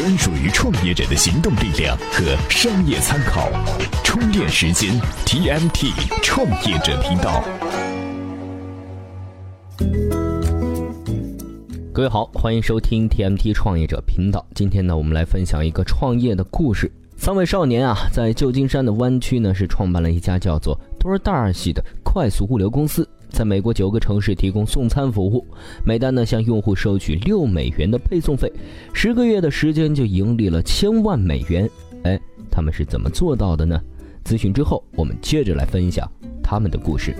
专属于创业者的行动力量和商业参考。充电时间 TMT 创业者频道。各位好，欢迎收听 TMT 创业者频道。今天呢，我们来分享一个创业的故事。三位少年啊，在旧金山的湾区呢，是创办了一家叫做 DoorDash 的快速物流公司。在美国九个城市提供送餐服务，每单呢向用户收取六美元的配送费，十个月的时间就盈利了千万美元。哎，他们是怎么做到的呢？咨询之后，我们接着来分享他们的故事。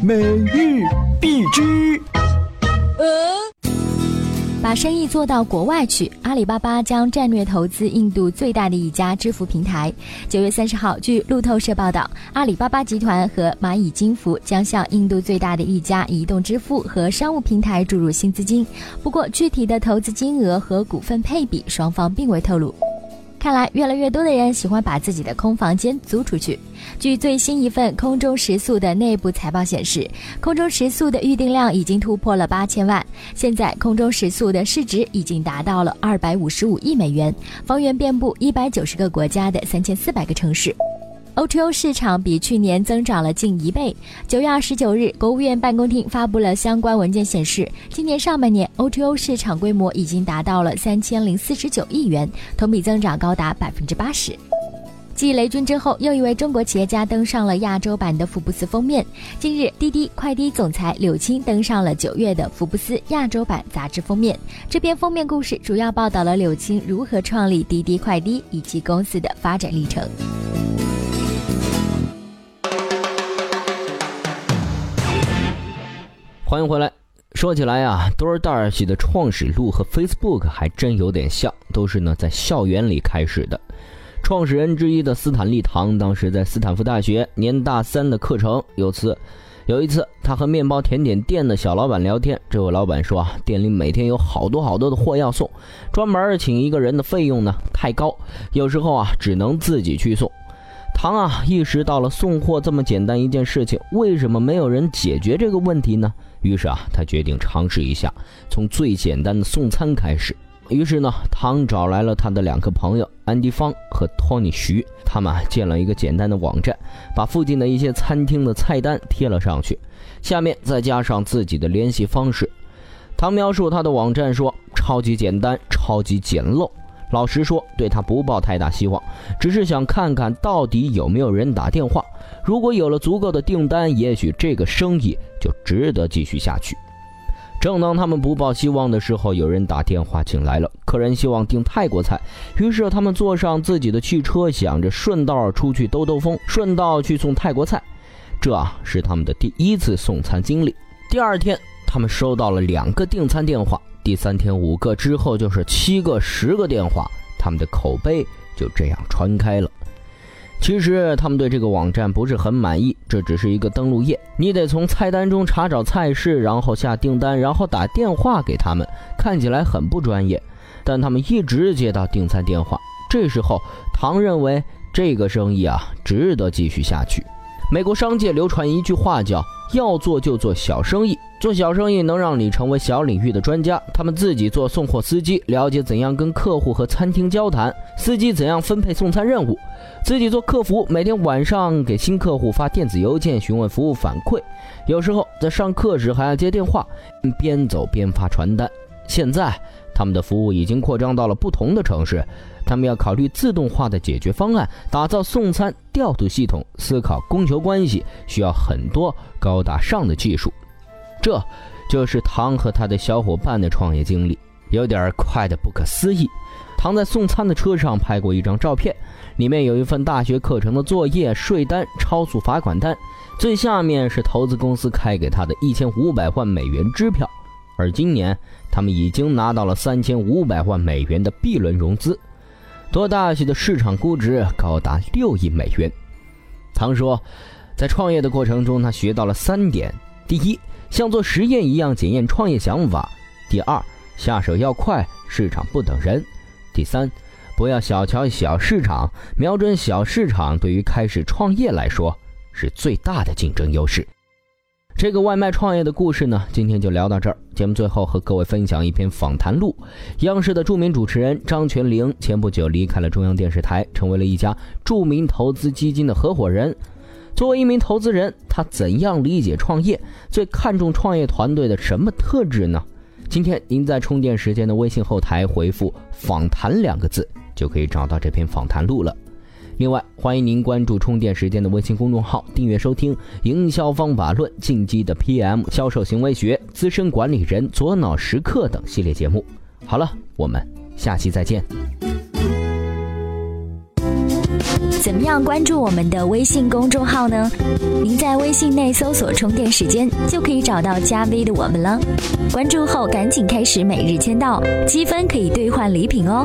每日必知。把生意做到国外去，阿里巴巴将战略投资印度最大的一家支付平台。九月三十号，据路透社报道，阿里巴巴集团和蚂蚁金服将向印度最大的一家移动支付和商务平台注入新资金。不过，具体的投资金额和股份配比，双方并未透露。看来，越来越多的人喜欢把自己的空房间租出去。据最新一份空中食宿的内部财报显示，空中食宿的预订量已经突破了八千万。现在，空中食宿的市值已经达到了二百五十五亿美元，房源遍布一百九十个国家的三千四百个城市。O2O 市场比去年增长了近一倍。九月二十九日，国务院办公厅发布了相关文件，显示今年上半年 O2O 市场规模已经达到了三千零四十九亿元，同比增长高达百分之八十。继雷军之后，又一位中国企业家登上了亚洲版的福布斯封面。近日，滴滴快滴总裁柳青登上了九月的福布斯亚洲版杂志封面。这篇封面故事主要报道了柳青如何创立滴滴快滴以及公司的发展历程。欢迎回来。说起来啊，DoorDash 的创始路和 Facebook 还真有点像，都是呢在校园里开始的。创始人之一的斯坦利·唐当时在斯坦福大学念大三的课程，有次有一次他和面包甜点店的小老板聊天，这位老板说啊，店里每天有好多好多的货要送，专门请一个人的费用呢太高，有时候啊只能自己去送。唐啊意识到了送货这么简单一件事情，为什么没有人解决这个问题呢？于是啊，他决定尝试一下，从最简单的送餐开始。于是呢，唐找来了他的两个朋友安迪方和托尼徐，他们建了一个简单的网站，把附近的一些餐厅的菜单贴了上去，下面再加上自己的联系方式。唐描述他的网站说：“超级简单，超级简陋。”老实说，对他不抱太大希望，只是想看看到底有没有人打电话。如果有了足够的订单，也许这个生意就值得继续下去。正当他们不抱希望的时候，有人打电话进来了，客人希望订泰国菜，于是他们坐上自己的汽车，想着顺道出去兜兜风，顺道去送泰国菜。这是他们的第一次送餐经历。第二天，他们收到了两个订餐电话。第三天五个之后就是七个十个电话，他们的口碑就这样传开了。其实他们对这个网站不是很满意，这只是一个登录页，你得从菜单中查找菜式，然后下订单，然后打电话给他们，看起来很不专业。但他们一直接到订餐电话，这时候唐认为这个生意啊值得继续下去。美国商界流传一句话叫。要做就做小生意，做小生意能让你成为小领域的专家。他们自己做送货司机，了解怎样跟客户和餐厅交谈；司机怎样分配送餐任务，自己做客服，每天晚上给新客户发电子邮件询问服务反馈。有时候在上课时还要接电话，边走边发传单。现在他们的服务已经扩张到了不同的城市。他们要考虑自动化的解决方案，打造送餐调度系统，思考供求关系，需要很多高大上的技术。这就是唐和他的小伙伴的创业经历，有点快的不可思议。唐在送餐的车上拍过一张照片，里面有一份大学课程的作业、税单、超速罚款单，最下面是投资公司开给他的一千五百万美元支票。而今年，他们已经拿到了三千五百万美元的 B 轮融资。多大些的市场估值高达六亿美元。唐说，在创业的过程中，他学到了三点：第一，像做实验一样检验创业想法；第二，下手要快，市场不等人；第三，不要小瞧小市场，瞄准小市场，对于开始创业来说是最大的竞争优势。这个外卖创业的故事呢，今天就聊到这儿。节目最后和各位分享一篇访谈录。央视的著名主持人张泉灵前不久离开了中央电视台，成为了一家著名投资基金的合伙人。作为一名投资人，他怎样理解创业？最看重创业团队的什么特质呢？今天您在充电时间的微信后台回复“访谈”两个字，就可以找到这篇访谈录了。另外，欢迎您关注充电时间的微信公众号，订阅收听《营销方法论》、进击的 PM、销售行为学、资深管理人左脑时刻等系列节目。好了，我们下期再见。怎么样关注我们的微信公众号呢？您在微信内搜索“充电时间”，就可以找到加 V 的我们了。关注后赶紧开始每日签到，积分可以兑换礼品哦。